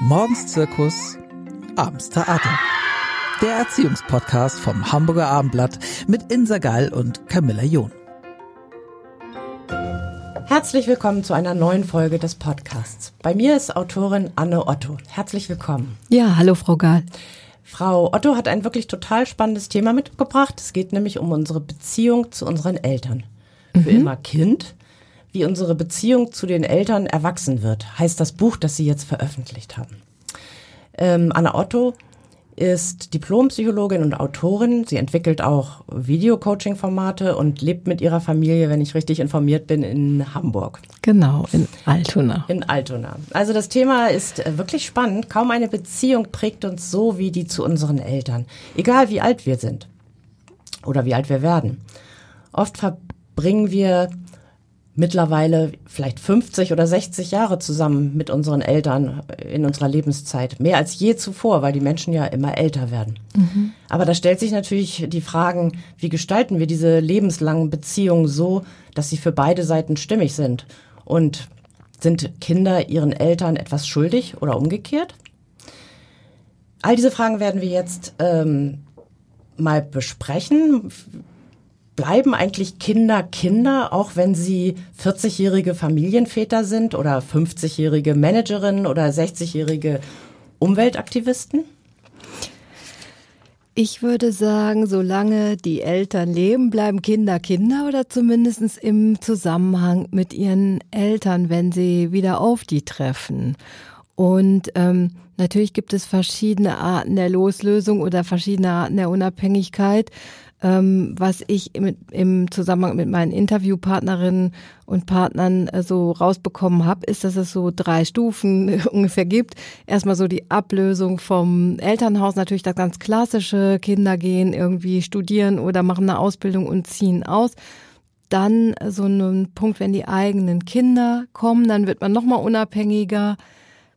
Morgens Zirkus, abends Theater. Der Erziehungspodcast vom Hamburger Abendblatt mit Insa Gall und Camilla John. Herzlich willkommen zu einer neuen Folge des Podcasts. Bei mir ist Autorin Anne Otto. Herzlich willkommen. Ja, hallo Frau Gall. Frau Otto hat ein wirklich total spannendes Thema mitgebracht. Es geht nämlich um unsere Beziehung zu unseren Eltern. Für immer Kind, wie unsere Beziehung zu den Eltern erwachsen wird, heißt das Buch, das Sie jetzt veröffentlicht haben. Ähm, Anna Otto ist Diplompsychologin und Autorin. Sie entwickelt auch Video-Coaching-Formate und lebt mit ihrer Familie, wenn ich richtig informiert bin, in Hamburg. Genau, in Altona. In Altona. Also das Thema ist äh, wirklich spannend. Kaum eine Beziehung prägt uns so wie die zu unseren Eltern. Egal wie alt wir sind oder wie alt wir werden. Oft verbringen wir mittlerweile vielleicht 50 oder 60 Jahre zusammen mit unseren Eltern in unserer Lebenszeit. Mehr als je zuvor, weil die Menschen ja immer älter werden. Mhm. Aber da stellt sich natürlich die Fragen, wie gestalten wir diese lebenslangen Beziehungen so, dass sie für beide Seiten stimmig sind? Und sind Kinder ihren Eltern etwas schuldig oder umgekehrt? All diese Fragen werden wir jetzt ähm, mal besprechen bleiben eigentlich Kinder Kinder, auch wenn sie 40-jährige Familienväter sind oder 50-jährige Managerinnen oder 60-jährige Umweltaktivisten? Ich würde sagen, solange die Eltern leben, bleiben Kinder Kinder oder zumindest im Zusammenhang mit ihren Eltern, wenn sie wieder auf die treffen. Und ähm, natürlich gibt es verschiedene Arten der Loslösung oder verschiedene Arten der Unabhängigkeit. Ähm, was ich im, im Zusammenhang mit meinen Interviewpartnerinnen und Partnern äh, so rausbekommen habe, ist, dass es so drei Stufen ungefähr gibt. Erstmal so die Ablösung vom Elternhaus, natürlich das ganz klassische, Kinder gehen irgendwie studieren oder machen eine Ausbildung und ziehen aus dann so einen Punkt, wenn die eigenen Kinder kommen, dann wird man nochmal unabhängiger,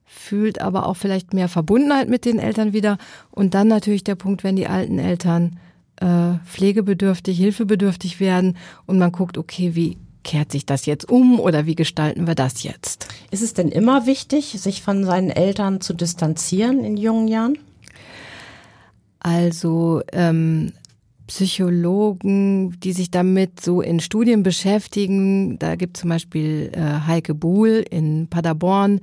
fühlt aber auch vielleicht mehr Verbundenheit mit den Eltern wieder. Und dann natürlich der Punkt, wenn die alten Eltern äh, pflegebedürftig, hilfebedürftig werden und man guckt, okay, wie kehrt sich das jetzt um oder wie gestalten wir das jetzt? Ist es denn immer wichtig, sich von seinen Eltern zu distanzieren in jungen Jahren? Also ähm, Psychologen, die sich damit so in Studien beschäftigen, da gibt es zum Beispiel äh, Heike Buhl in Paderborn,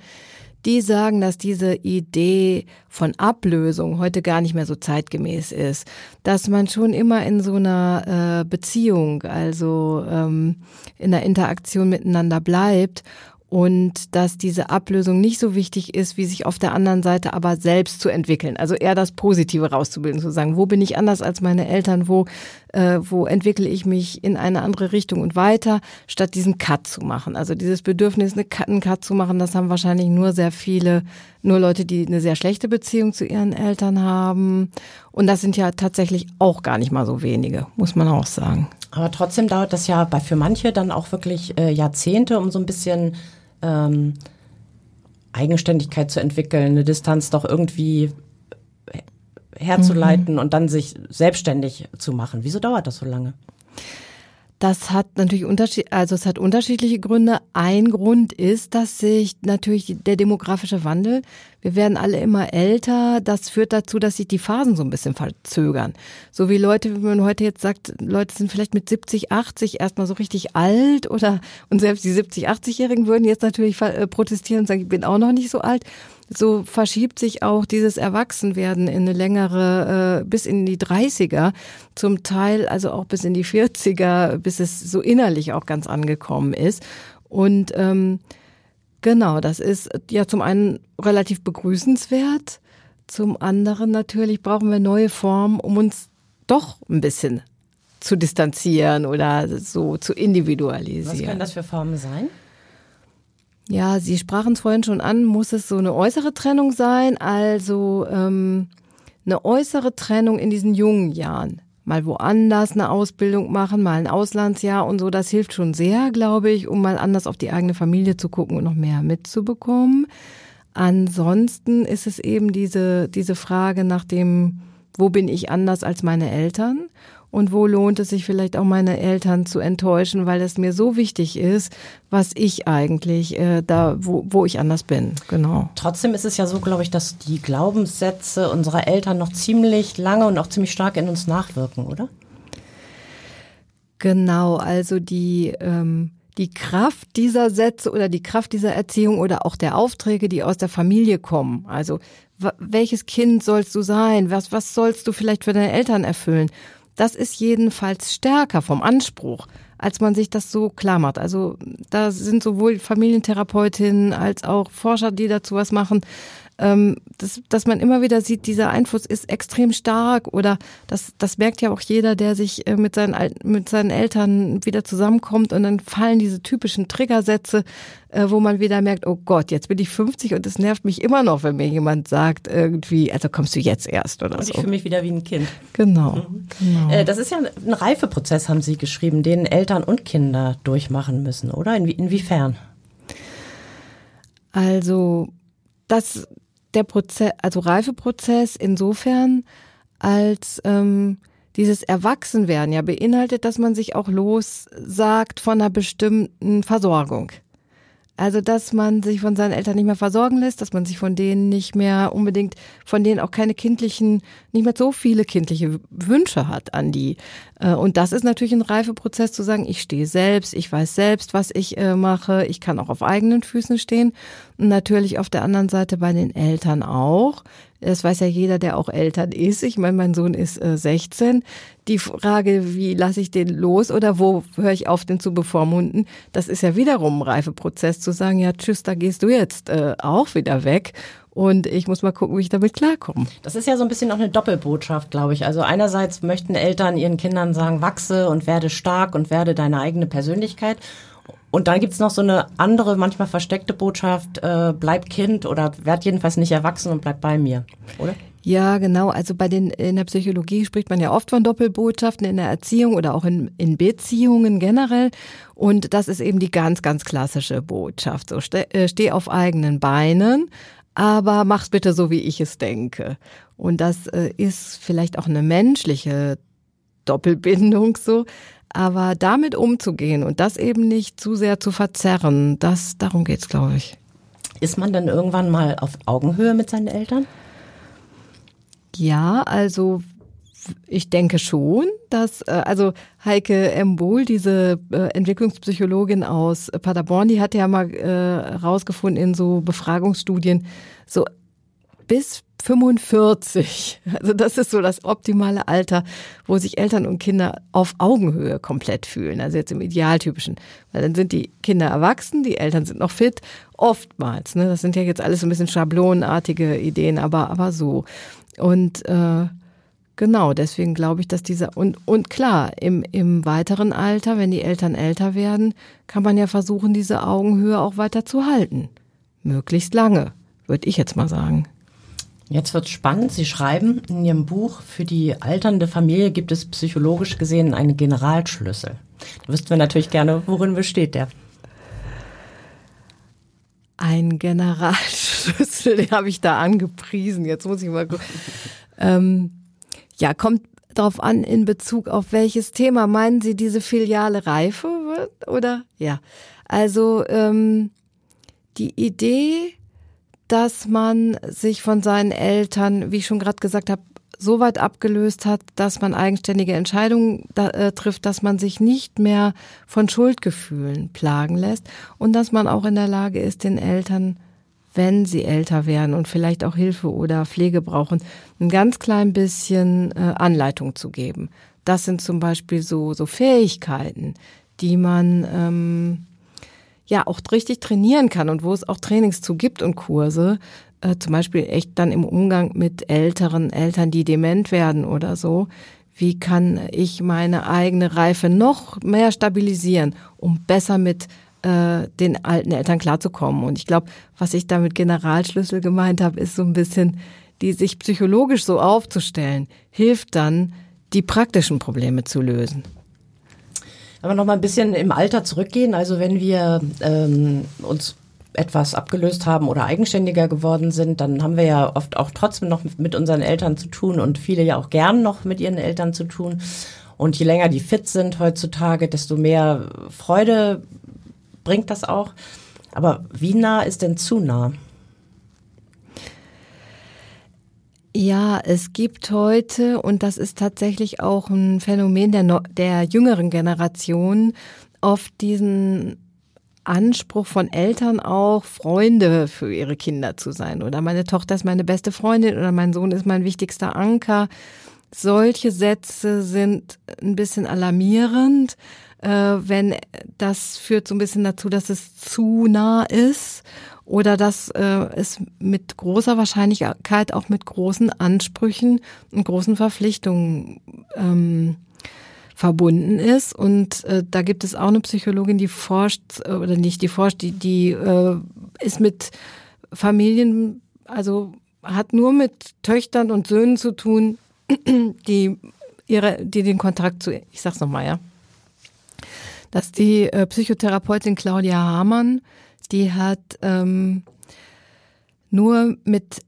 die sagen, dass diese Idee von Ablösung heute gar nicht mehr so zeitgemäß ist, dass man schon immer in so einer äh, Beziehung, also ähm, in der Interaktion miteinander bleibt und dass diese Ablösung nicht so wichtig ist, wie sich auf der anderen Seite aber selbst zu entwickeln. Also eher das Positive rauszubilden, zu sagen, wo bin ich anders als meine Eltern, wo, äh, wo entwickle ich mich in eine andere Richtung und weiter, statt diesen Cut zu machen. Also dieses Bedürfnis, eine Cut, einen Cut zu machen, das haben wahrscheinlich nur sehr viele, nur Leute, die eine sehr schlechte Beziehung zu ihren Eltern haben. Und das sind ja tatsächlich auch gar nicht mal so wenige, muss man auch sagen. Aber trotzdem dauert das ja bei für manche dann auch wirklich äh, Jahrzehnte, um so ein bisschen ähm, Eigenständigkeit zu entwickeln, eine Distanz doch irgendwie herzuleiten mhm. und dann sich selbstständig zu machen. Wieso dauert das so lange? Das hat natürlich Unterschied, also es hat unterschiedliche Gründe. Ein Grund ist, dass sich natürlich der demografische Wandel, wir werden alle immer älter, das führt dazu, dass sich die Phasen so ein bisschen verzögern. So wie Leute, wie man heute jetzt sagt, Leute sind vielleicht mit 70, 80 erstmal so richtig alt oder, und selbst die 70, 80-Jährigen würden jetzt natürlich äh, protestieren und sagen, ich bin auch noch nicht so alt so verschiebt sich auch dieses Erwachsenwerden in eine längere, äh, bis in die 30er, zum Teil also auch bis in die 40er, bis es so innerlich auch ganz angekommen ist. Und ähm, genau, das ist ja zum einen relativ begrüßenswert, zum anderen natürlich brauchen wir neue Formen, um uns doch ein bisschen zu distanzieren oder so zu individualisieren. Was können das für Formen sein? Ja, Sie sprachen es vorhin schon an, muss es so eine äußere Trennung sein, also ähm, eine äußere Trennung in diesen jungen Jahren. Mal woanders eine Ausbildung machen, mal ein Auslandsjahr und so, das hilft schon sehr, glaube ich, um mal anders auf die eigene Familie zu gucken und noch mehr mitzubekommen. Ansonsten ist es eben diese, diese Frage nach dem, wo bin ich anders als meine Eltern? Und wo lohnt es sich vielleicht auch meine Eltern zu enttäuschen, weil es mir so wichtig ist, was ich eigentlich äh, da, wo, wo ich anders bin. Genau. Trotzdem ist es ja so, glaube ich, dass die Glaubenssätze unserer Eltern noch ziemlich lange und auch ziemlich stark in uns nachwirken, oder? Genau, also die ähm, die Kraft dieser Sätze oder die Kraft dieser Erziehung oder auch der Aufträge, die aus der Familie kommen. Also welches Kind sollst du sein? Was, was sollst du vielleicht für deine Eltern erfüllen? Das ist jedenfalls stärker vom Anspruch, als man sich das so klar macht. Also da sind sowohl Familientherapeutinnen als auch Forscher, die dazu was machen, ähm, dass, dass man immer wieder sieht, dieser Einfluss ist extrem stark oder das, das merkt ja auch jeder, der sich äh, mit, seinen, mit seinen Eltern wieder zusammenkommt und dann fallen diese typischen Triggersätze, äh, wo man wieder merkt, oh Gott, jetzt bin ich 50 und es nervt mich immer noch, wenn mir jemand sagt irgendwie, also kommst du jetzt erst oder und so. Ich fühle mich wieder wie ein Kind. Genau. Mhm. genau. Äh, das ist ja ein Reifeprozess, haben Sie geschrieben, den Eltern und Kinder durchmachen müssen, oder? Inwie inwiefern? Also das der Prozess, also Reifeprozess insofern, als ähm, dieses Erwachsenwerden ja beinhaltet, dass man sich auch lossagt von einer bestimmten Versorgung. Also, dass man sich von seinen Eltern nicht mehr versorgen lässt, dass man sich von denen nicht mehr unbedingt, von denen auch keine kindlichen, nicht mehr so viele kindliche Wünsche hat an die. Äh, und das ist natürlich ein Reifeprozess zu sagen, ich stehe selbst, ich weiß selbst, was ich äh, mache, ich kann auch auf eigenen Füßen stehen. Und natürlich auf der anderen Seite bei den Eltern auch. Das weiß ja jeder, der auch Eltern ist. Ich meine, mein Sohn ist äh, 16. Die Frage, wie lasse ich den los oder wo höre ich auf, den zu bevormunden, das ist ja wiederum ein Reifeprozess zu sagen, ja, tschüss, da gehst du jetzt äh, auch wieder weg. Und ich muss mal gucken, wie ich damit klarkomme. Das ist ja so ein bisschen auch eine Doppelbotschaft, glaube ich. Also einerseits möchten Eltern ihren Kindern sagen, wachse und werde stark und werde deine eigene Persönlichkeit. Und dann gibt's noch so eine andere, manchmal versteckte Botschaft, äh, bleib Kind oder werd jedenfalls nicht erwachsen und bleib bei mir, oder? Ja, genau. Also bei den in der Psychologie spricht man ja oft von Doppelbotschaften in der Erziehung oder auch in, in Beziehungen generell. Und das ist eben die ganz, ganz klassische Botschaft. So steh, äh, steh auf eigenen Beinen, aber mach's bitte so, wie ich es denke. Und das äh, ist vielleicht auch eine menschliche Doppelbindung so. Aber damit umzugehen und das eben nicht zu sehr zu verzerren, das, darum geht's, glaube ich. Ist man dann irgendwann mal auf Augenhöhe mit seinen Eltern? Ja, also ich denke schon, dass äh, also Heike M. Bohl, diese äh, Entwicklungspsychologin aus Paderborn, die hat ja mal äh, rausgefunden in so Befragungsstudien, so bis 45. Also das ist so das optimale Alter, wo sich Eltern und Kinder auf Augenhöhe komplett fühlen. Also jetzt im idealtypischen. Weil dann sind die Kinder erwachsen, die Eltern sind noch fit. Oftmals. Ne? Das sind ja jetzt alles so ein bisschen schablonenartige Ideen, aber, aber so. Und äh, genau, deswegen glaube ich, dass dieser und, und klar, im, im weiteren Alter, wenn die Eltern älter werden, kann man ja versuchen, diese Augenhöhe auch weiter zu halten. Möglichst lange, würde ich jetzt mal sagen. Jetzt wird spannend. Sie schreiben in Ihrem Buch, für die alternde Familie gibt es psychologisch gesehen einen Generalschlüssel. Da wüssten wir natürlich gerne, worin besteht der? Ein Generalschlüssel, den habe ich da angepriesen. Jetzt muss ich mal gucken. ähm, ja, kommt darauf an, in Bezug auf welches Thema. Meinen Sie, diese Filiale reife wird? Oder? Ja. Also ähm, die Idee, dass man sich von seinen Eltern, wie ich schon gerade gesagt habe, so weit abgelöst hat, dass man eigenständige Entscheidungen da, äh, trifft, dass man sich nicht mehr von Schuldgefühlen plagen lässt und dass man auch in der Lage ist, den Eltern, wenn sie älter werden und vielleicht auch Hilfe oder Pflege brauchen, ein ganz klein bisschen äh, Anleitung zu geben. Das sind zum Beispiel so, so Fähigkeiten, die man ähm, ja auch richtig trainieren kann und wo es auch Trainings zu gibt und Kurse, äh, zum Beispiel echt dann im Umgang mit älteren Eltern, die dement werden oder so. Wie kann ich meine eigene Reife noch mehr stabilisieren, um besser mit äh, den alten Eltern klarzukommen? Und ich glaube, was ich da mit Generalschlüssel gemeint habe, ist so ein bisschen, die sich psychologisch so aufzustellen, hilft dann, die praktischen Probleme zu lösen. Aber noch mal ein bisschen im Alter zurückgehen. Also wenn wir ähm, uns etwas abgelöst haben oder eigenständiger geworden sind, dann haben wir ja oft auch trotzdem noch mit unseren Eltern zu tun und viele ja auch gern noch mit ihren Eltern zu tun. Und je länger die fit sind heutzutage, desto mehr Freude bringt das auch. Aber wie nah ist denn zu nah? Ja, es gibt heute, und das ist tatsächlich auch ein Phänomen der, der jüngeren Generation, oft diesen Anspruch von Eltern auch, Freunde für ihre Kinder zu sein. Oder meine Tochter ist meine beste Freundin oder mein Sohn ist mein wichtigster Anker. Solche Sätze sind ein bisschen alarmierend, äh, wenn das führt so ein bisschen dazu, dass es zu nah ist oder dass äh, es mit großer Wahrscheinlichkeit auch mit großen Ansprüchen und großen Verpflichtungen ähm, verbunden ist. Und äh, da gibt es auch eine Psychologin, die forscht, äh, oder nicht, die forscht, die, die äh, ist mit Familien, also hat nur mit Töchtern und Söhnen zu tun, die ihre, die den Kontakt zu, ich sag's nochmal, ja. Dass die äh, Psychotherapeutin Claudia Hamann die hat ähm, nur mit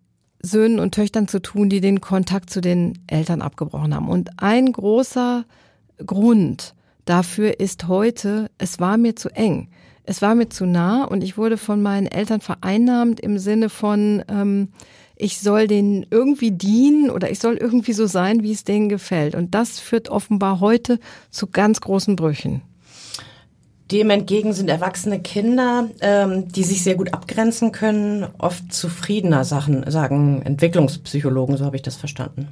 Söhnen und Töchtern zu tun, die den Kontakt zu den Eltern abgebrochen haben. Und ein großer Grund dafür ist heute, es war mir zu eng. Es war mir zu nah und ich wurde von meinen Eltern vereinnahmt im Sinne von, ähm, ich soll denen irgendwie dienen oder ich soll irgendwie so sein, wie es denen gefällt. Und das führt offenbar heute zu ganz großen Brüchen. Dem entgegen sind erwachsene Kinder, ähm, die sich sehr gut abgrenzen können, oft zufriedener Sachen, sagen Entwicklungspsychologen, so habe ich das verstanden.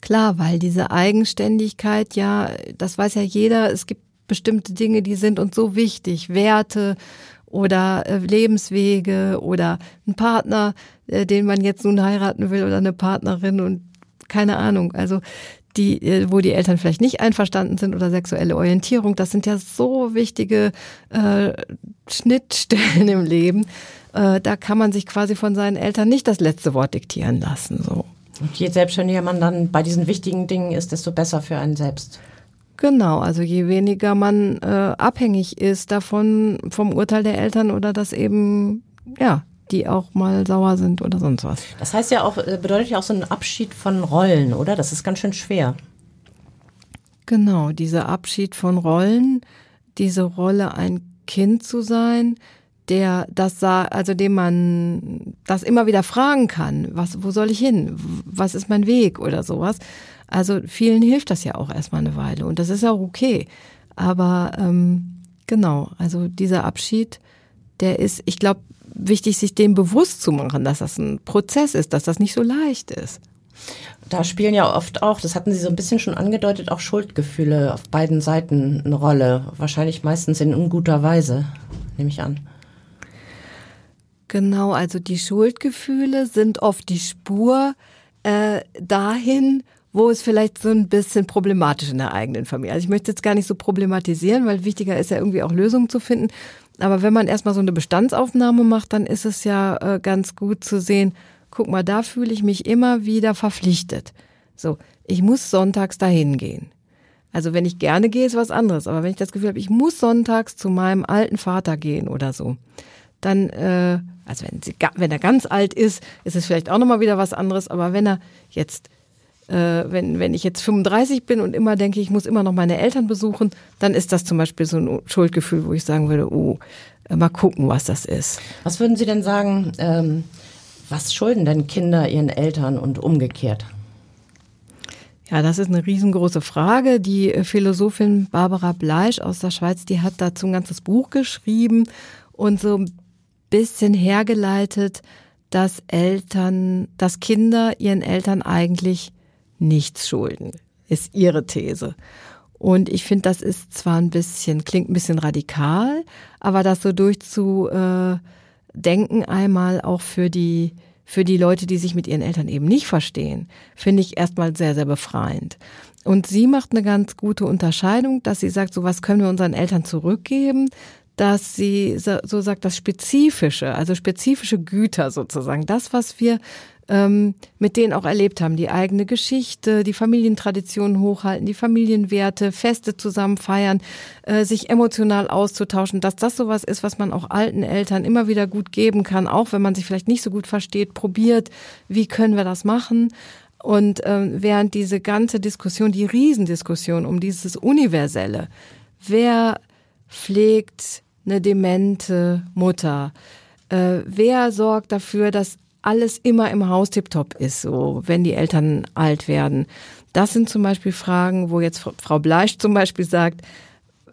Klar, weil diese Eigenständigkeit ja, das weiß ja jeder, es gibt bestimmte Dinge, die sind uns so wichtig, Werte oder äh, Lebenswege oder ein Partner, äh, den man jetzt nun heiraten will oder eine Partnerin und keine Ahnung. Also die, äh, wo die Eltern vielleicht nicht einverstanden sind oder sexuelle Orientierung. Das sind ja so wichtige äh, Schnittstellen im Leben. Äh, da kann man sich quasi von seinen Eltern nicht das letzte Wort diktieren lassen. So. Und je selbstständiger man dann bei diesen wichtigen Dingen ist, desto besser für einen selbst. Genau, also je weniger man äh, abhängig ist davon vom Urteil der Eltern oder das eben ja die auch mal sauer sind oder sonst was. Das heißt ja auch, äh, bedeutet ja auch so ein Abschied von Rollen, oder? Das ist ganz schön schwer. Genau, dieser Abschied von Rollen, diese Rolle ein Kind zu sein, der das sah, also dem man das immer wieder fragen kann, was, wo soll ich hin? Was ist mein Weg oder sowas? Also vielen hilft das ja auch erstmal eine Weile und das ist auch okay. Aber ähm, genau, also dieser Abschied, der ist, ich glaube, wichtig, sich dem bewusst zu machen, dass das ein Prozess ist, dass das nicht so leicht ist. Da spielen ja oft auch, das hatten Sie so ein bisschen schon angedeutet, auch Schuldgefühle auf beiden Seiten eine Rolle. Wahrscheinlich meistens in unguter Weise, nehme ich an. Genau, also die Schuldgefühle sind oft die Spur äh, dahin, wo es vielleicht so ein bisschen problematisch in der eigenen Familie. Also ich möchte jetzt gar nicht so problematisieren, weil wichtiger ist ja irgendwie auch Lösungen zu finden. Aber wenn man erstmal so eine Bestandsaufnahme macht, dann ist es ja äh, ganz gut zu sehen, guck mal, da fühle ich mich immer wieder verpflichtet. So, ich muss sonntags dahin gehen. Also wenn ich gerne gehe, ist was anderes. Aber wenn ich das Gefühl habe, ich muss sonntags zu meinem alten Vater gehen oder so, dann, äh, also wenn, sie, wenn er ganz alt ist, ist es vielleicht auch nochmal wieder was anderes. Aber wenn er jetzt äh, wenn, wenn ich jetzt 35 bin und immer denke, ich muss immer noch meine Eltern besuchen, dann ist das zum Beispiel so ein Schuldgefühl, wo ich sagen würde, oh, äh, mal gucken, was das ist. Was würden Sie denn sagen, ähm, was schulden denn Kinder ihren Eltern und umgekehrt? Ja, das ist eine riesengroße Frage. Die äh, Philosophin Barbara Bleisch aus der Schweiz, die hat dazu ein ganzes Buch geschrieben und so ein bisschen hergeleitet, dass Eltern, dass Kinder ihren Eltern eigentlich nichts schulden, ist ihre These. Und ich finde, das ist zwar ein bisschen, klingt ein bisschen radikal, aber das so durchzudenken einmal auch für die, für die Leute, die sich mit ihren Eltern eben nicht verstehen, finde ich erstmal sehr, sehr befreiend. Und sie macht eine ganz gute Unterscheidung, dass sie sagt, so was können wir unseren Eltern zurückgeben, dass sie so sagt, das Spezifische, also spezifische Güter sozusagen, das, was wir ähm, mit denen auch erlebt haben, die eigene Geschichte, die Familientraditionen hochhalten, die Familienwerte, Feste zusammen feiern, äh, sich emotional auszutauschen, dass das sowas ist, was man auch alten Eltern immer wieder gut geben kann, auch wenn man sich vielleicht nicht so gut versteht, probiert, wie können wir das machen Und ähm, während diese ganze Diskussion, die Riesendiskussion um dieses Universelle, wer pflegt eine demente Mutter? Äh, wer sorgt dafür, dass alles immer im Haus tiptop ist, so wenn die Eltern alt werden? Das sind zum Beispiel Fragen, wo jetzt Frau Bleisch zum Beispiel sagt,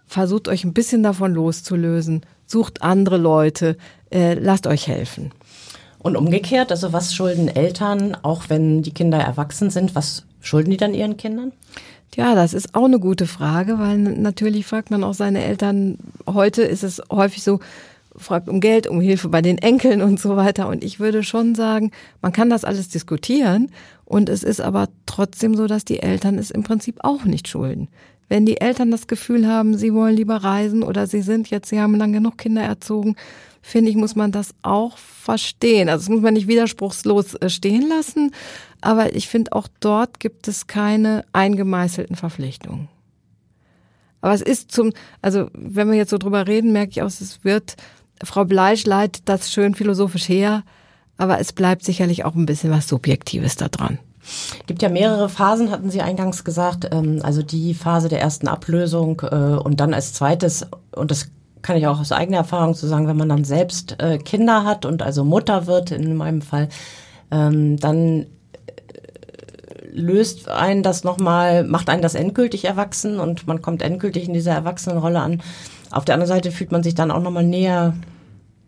versucht euch ein bisschen davon loszulösen, sucht andere Leute, äh, lasst euch helfen. Und umgekehrt, also was schulden Eltern, auch wenn die Kinder erwachsen sind, was schulden die dann ihren Kindern? Ja, das ist auch eine gute Frage, weil natürlich fragt man auch seine Eltern. Heute ist es häufig so, fragt um Geld, um Hilfe bei den Enkeln und so weiter. Und ich würde schon sagen, man kann das alles diskutieren. Und es ist aber trotzdem so, dass die Eltern es im Prinzip auch nicht schulden. Wenn die Eltern das Gefühl haben, sie wollen lieber reisen oder sie sind jetzt, sie haben lang genug Kinder erzogen, finde ich, muss man das auch verstehen. Also das muss man nicht widerspruchslos äh, stehen lassen, aber ich finde auch dort gibt es keine eingemeißelten Verpflichtungen. Aber es ist zum, also wenn wir jetzt so drüber reden, merke ich auch, es wird, Frau Bleisch leitet das schön philosophisch her, aber es bleibt sicherlich auch ein bisschen was Subjektives da dran. Gibt ja mehrere Phasen, hatten Sie eingangs gesagt. Ähm, also die Phase der ersten Ablösung äh, und dann als zweites, und das kann ich auch aus eigener Erfahrung zu sagen, wenn man dann selbst äh, Kinder hat und also Mutter wird in meinem Fall, ähm, dann löst einen das nochmal, macht einen das endgültig erwachsen und man kommt endgültig in dieser Erwachsenenrolle an. Auf der anderen Seite fühlt man sich dann auch nochmal näher,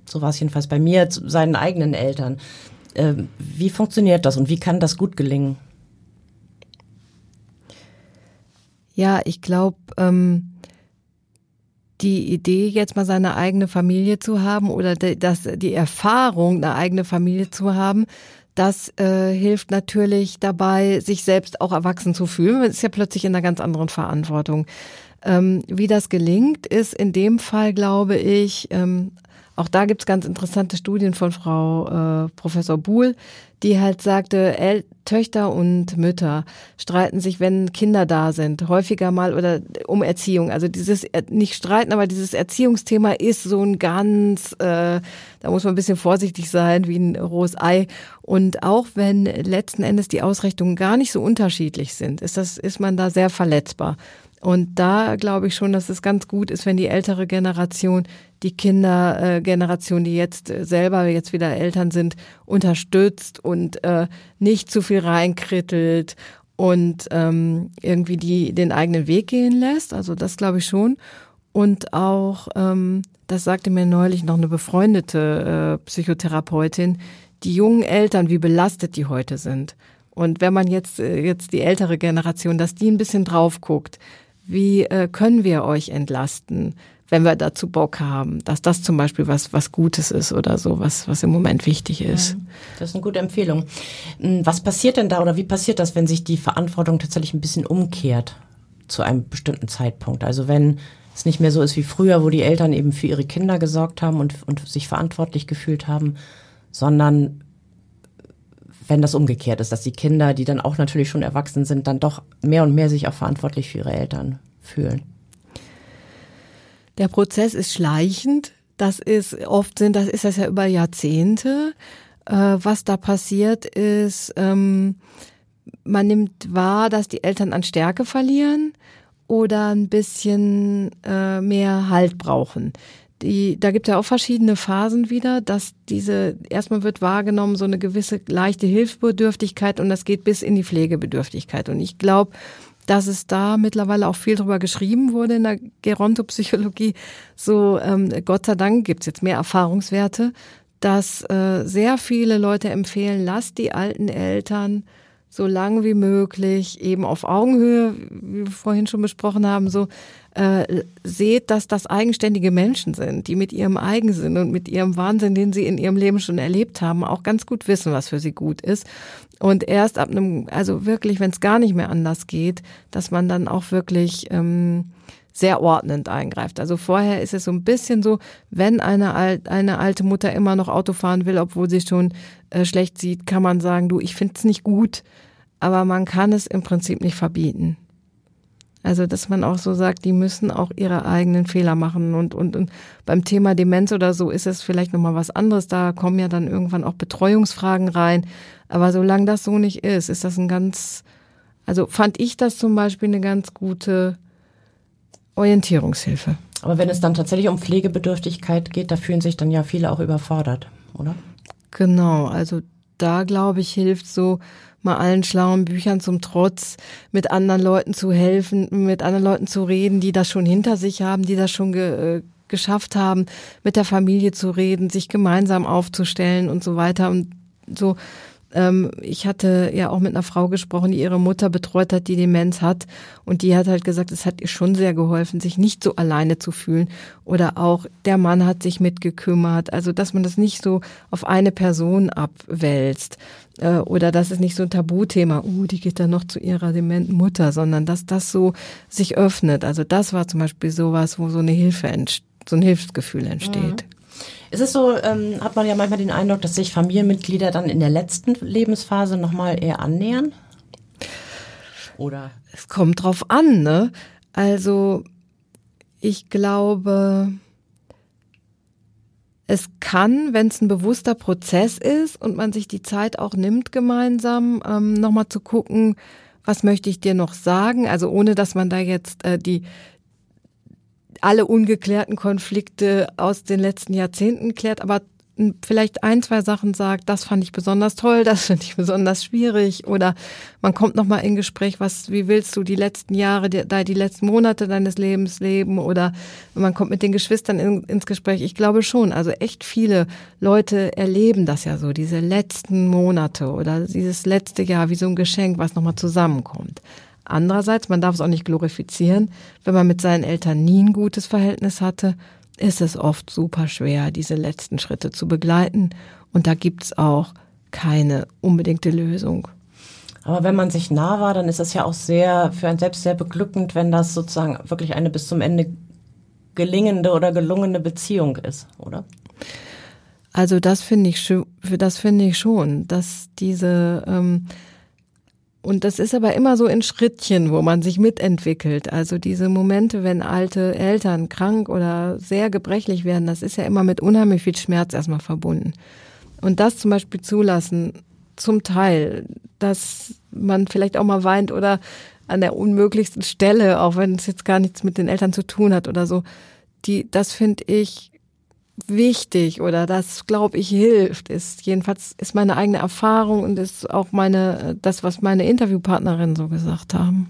so war es jedenfalls bei mir, seinen eigenen Eltern. Ähm, wie funktioniert das und wie kann das gut gelingen? Ja, ich glaube, ähm, die Idee, jetzt mal seine eigene Familie zu haben oder de, das, die Erfahrung, eine eigene Familie zu haben, das äh, hilft natürlich dabei, sich selbst auch erwachsen zu fühlen. Man ist ja plötzlich in einer ganz anderen Verantwortung. Ähm, wie das gelingt, ist in dem Fall, glaube ich, ähm, auch da gibt's ganz interessante Studien von Frau äh, Professor Buhl, die halt sagte, El Töchter und Mütter streiten sich, wenn Kinder da sind, häufiger mal oder um Erziehung. Also dieses nicht streiten, aber dieses Erziehungsthema ist so ein ganz, äh, da muss man ein bisschen vorsichtig sein, wie ein rohes Ei. Und auch wenn letzten Endes die Ausrichtungen gar nicht so unterschiedlich sind, ist das, ist man da sehr verletzbar. Und da glaube ich schon, dass es ganz gut ist, wenn die ältere Generation die Kindergeneration, die jetzt selber jetzt wieder Eltern sind, unterstützt und äh, nicht zu viel reinkrittelt und ähm, irgendwie die den eigenen Weg gehen lässt. Also das glaube ich schon. Und auch, ähm, das sagte mir neulich noch eine befreundete äh, Psychotherapeutin, die jungen Eltern, wie belastet die heute sind. Und wenn man jetzt, äh, jetzt die ältere Generation, dass die ein bisschen drauf guckt, wie äh, können wir euch entlasten, wenn wir dazu Bock haben, dass das zum Beispiel was, was Gutes ist oder so, was, was im Moment wichtig ist. Das ist eine gute Empfehlung. Hm, was passiert denn da oder wie passiert das, wenn sich die Verantwortung tatsächlich ein bisschen umkehrt zu einem bestimmten Zeitpunkt? Also wenn es nicht mehr so ist wie früher, wo die Eltern eben für ihre Kinder gesorgt haben und, und sich verantwortlich gefühlt haben, sondern wenn das umgekehrt ist, dass die Kinder, die dann auch natürlich schon erwachsen sind, dann doch mehr und mehr sich auch verantwortlich für ihre Eltern fühlen. Der Prozess ist schleichend. Das ist oft sind, das ist das ja über Jahrzehnte. Äh, was da passiert ist, ähm, man nimmt wahr, dass die Eltern an Stärke verlieren oder ein bisschen äh, mehr Halt brauchen die, da gibt es ja auch verschiedene Phasen wieder, dass diese, erstmal wird wahrgenommen, so eine gewisse leichte Hilfsbedürftigkeit und das geht bis in die Pflegebedürftigkeit. Und ich glaube, dass es da mittlerweile auch viel drüber geschrieben wurde in der Gerontopsychologie. So, ähm, Gott sei Dank gibt's jetzt mehr Erfahrungswerte, dass äh, sehr viele Leute empfehlen, lasst die alten Eltern so lang wie möglich, eben auf Augenhöhe, wie wir vorhin schon besprochen haben, so äh, seht, dass das eigenständige Menschen sind, die mit ihrem Eigensinn und mit ihrem Wahnsinn, den sie in ihrem Leben schon erlebt haben, auch ganz gut wissen, was für sie gut ist. Und erst ab einem, also wirklich, wenn es gar nicht mehr anders geht, dass man dann auch wirklich ähm, sehr ordnend eingreift. Also vorher ist es so ein bisschen so, wenn eine, alt, eine alte Mutter immer noch Auto fahren will, obwohl sie schon äh, schlecht sieht, kann man sagen, du, ich finde es nicht gut, aber man kann es im Prinzip nicht verbieten. Also, dass man auch so sagt, die müssen auch ihre eigenen Fehler machen. Und, und, und beim Thema Demenz oder so ist es vielleicht nochmal was anderes. Da kommen ja dann irgendwann auch Betreuungsfragen rein. Aber solange das so nicht ist, ist das ein ganz, also fand ich das zum Beispiel eine ganz gute Orientierungshilfe. Aber wenn es dann tatsächlich um Pflegebedürftigkeit geht, da fühlen sich dann ja viele auch überfordert, oder? Genau, also da glaube ich hilft so mal allen schlauen Büchern zum Trotz, mit anderen Leuten zu helfen, mit anderen Leuten zu reden, die das schon hinter sich haben, die das schon ge, äh, geschafft haben, mit der Familie zu reden, sich gemeinsam aufzustellen und so weiter und so ähm, ich hatte ja auch mit einer Frau gesprochen, die ihre Mutter betreut hat, die Demenz hat. Und die hat halt gesagt, es hat ihr schon sehr geholfen, sich nicht so alleine zu fühlen. Oder auch der Mann hat sich mitgekümmert. Also, dass man das nicht so auf eine Person abwälzt. Äh, oder dass es nicht so ein Tabuthema, uh, die geht dann noch zu ihrer dementen Mutter, sondern dass das so sich öffnet. Also, das war zum Beispiel sowas, wo so eine Hilfe so ein Hilfsgefühl entsteht. Mhm. Ist es so, ähm, hat man ja manchmal den Eindruck, dass sich Familienmitglieder dann in der letzten Lebensphase nochmal eher annähern? Oder? Es kommt drauf an, ne? Also, ich glaube, es kann, wenn es ein bewusster Prozess ist und man sich die Zeit auch nimmt, gemeinsam ähm, nochmal zu gucken, was möchte ich dir noch sagen? Also ohne dass man da jetzt äh, die alle ungeklärten Konflikte aus den letzten Jahrzehnten klärt, aber vielleicht ein, zwei Sachen sagt, das fand ich besonders toll, das finde ich besonders schwierig oder man kommt noch mal in Gespräch, was wie willst du die letzten Jahre, die, die letzten Monate deines Lebens leben oder man kommt mit den Geschwistern in, ins Gespräch. Ich glaube schon, also echt viele Leute erleben das ja so, diese letzten Monate oder dieses letzte Jahr wie so ein Geschenk, was noch mal zusammenkommt. Andererseits, man darf es auch nicht glorifizieren, wenn man mit seinen Eltern nie ein gutes Verhältnis hatte, ist es oft super schwer, diese letzten Schritte zu begleiten. Und da gibt's auch keine unbedingte Lösung. Aber wenn man sich nah war, dann ist es ja auch sehr, für einen selbst sehr beglückend, wenn das sozusagen wirklich eine bis zum Ende gelingende oder gelungene Beziehung ist, oder? Also das finde ich, das finde ich schon, dass diese, ähm, und das ist aber immer so in Schrittchen, wo man sich mitentwickelt. Also diese Momente, wenn alte Eltern krank oder sehr gebrechlich werden, das ist ja immer mit unheimlich viel Schmerz erstmal verbunden. Und das zum Beispiel zulassen, zum Teil, dass man vielleicht auch mal weint oder an der unmöglichsten Stelle, auch wenn es jetzt gar nichts mit den Eltern zu tun hat oder so, die, das finde ich wichtig oder das, glaube ich, hilft, ist jedenfalls ist meine eigene Erfahrung und ist auch meine, das, was meine Interviewpartnerinnen so gesagt haben.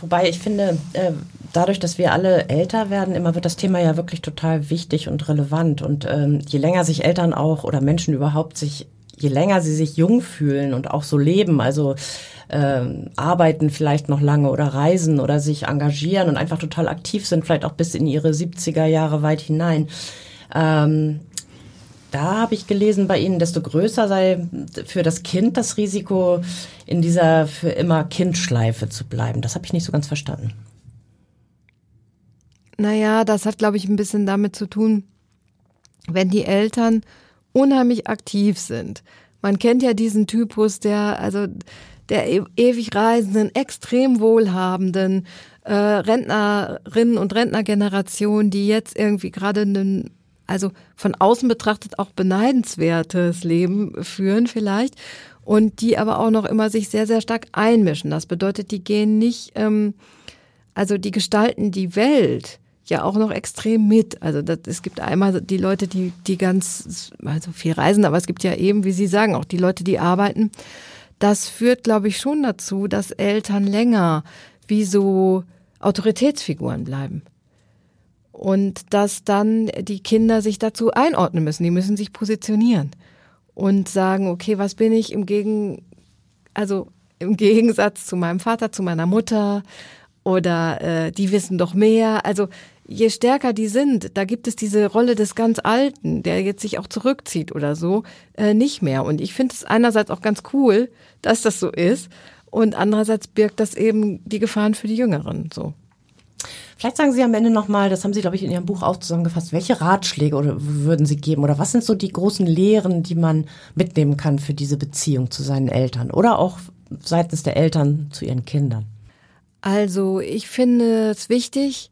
Wobei ich finde, äh, dadurch, dass wir alle älter werden, immer wird das Thema ja wirklich total wichtig und relevant. Und ähm, je länger sich Eltern auch oder Menschen überhaupt sich, je länger sie sich jung fühlen und auch so leben, also ähm, arbeiten vielleicht noch lange oder reisen oder sich engagieren und einfach total aktiv sind, vielleicht auch bis in ihre 70er Jahre weit hinein, ähm, da habe ich gelesen bei Ihnen, desto größer sei für das Kind das Risiko, in dieser für immer Kindschleife zu bleiben. Das habe ich nicht so ganz verstanden. Naja, das hat, glaube ich, ein bisschen damit zu tun, wenn die Eltern unheimlich aktiv sind. Man kennt ja diesen Typus der, also der e ewig reisenden, extrem wohlhabenden äh, Rentnerinnen und Rentnergeneration, die jetzt irgendwie gerade einen also von außen betrachtet auch beneidenswertes Leben führen vielleicht und die aber auch noch immer sich sehr, sehr stark einmischen. Das bedeutet, die gehen nicht, ähm, also die gestalten die Welt ja auch noch extrem mit. Also das, es gibt einmal die Leute, die, die ganz, also viel reisen, aber es gibt ja eben, wie Sie sagen, auch die Leute, die arbeiten. Das führt, glaube ich, schon dazu, dass Eltern länger wie so Autoritätsfiguren bleiben und dass dann die Kinder sich dazu einordnen müssen. Die müssen sich positionieren und sagen, okay, was bin ich im Gegen, also im Gegensatz zu meinem Vater, zu meiner Mutter oder äh, die wissen doch mehr. Also je stärker die sind, da gibt es diese Rolle des ganz Alten, der jetzt sich auch zurückzieht oder so, äh, nicht mehr. Und ich finde es einerseits auch ganz cool, dass das so ist. Und andererseits birgt das eben die Gefahren für die Jüngeren so. Vielleicht sagen Sie am Ende nochmal, das haben Sie, glaube ich, in Ihrem Buch auch zusammengefasst, welche Ratschläge oder würden Sie geben oder was sind so die großen Lehren, die man mitnehmen kann für diese Beziehung zu seinen Eltern oder auch seitens der Eltern zu ihren Kindern? Also ich finde es wichtig,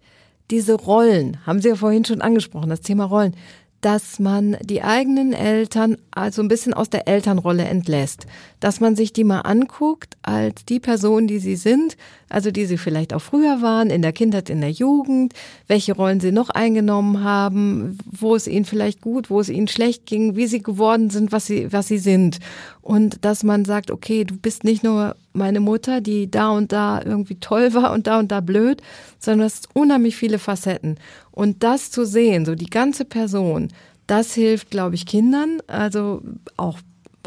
diese Rollen, haben Sie ja vorhin schon angesprochen, das Thema Rollen, dass man die eigenen Eltern also ein bisschen aus der Elternrolle entlässt, dass man sich die mal anguckt als die Person, die sie sind, also die sie vielleicht auch früher waren, in der Kindheit, in der Jugend, welche Rollen sie noch eingenommen haben, wo es ihnen vielleicht gut, wo es ihnen schlecht ging, wie sie geworden sind, was sie, was sie sind. Und dass man sagt, okay, du bist nicht nur meine Mutter, die da und da irgendwie toll war und da und da blöd, sondern du hast unheimlich viele Facetten. Und das zu sehen, so die ganze Person, das hilft, glaube ich, Kindern, also auch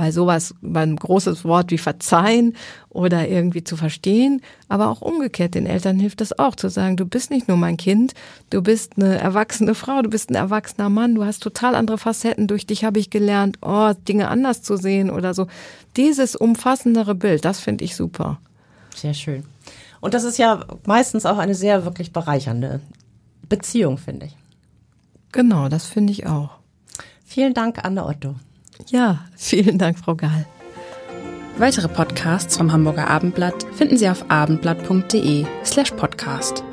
bei sowas, bei einem großes Wort wie verzeihen oder irgendwie zu verstehen, aber auch umgekehrt den Eltern hilft das auch zu sagen, du bist nicht nur mein Kind, du bist eine erwachsene Frau, du bist ein erwachsener Mann, du hast total andere Facetten, durch dich habe ich gelernt, oh, Dinge anders zu sehen oder so. Dieses umfassendere Bild, das finde ich super. Sehr schön. Und das ist ja meistens auch eine sehr wirklich bereichernde Beziehung, finde ich. Genau, das finde ich auch. Vielen Dank, Anne Otto. Ja, vielen Dank, Frau Gahl. Weitere Podcasts vom Hamburger Abendblatt finden Sie auf abendblatt.de slash podcast.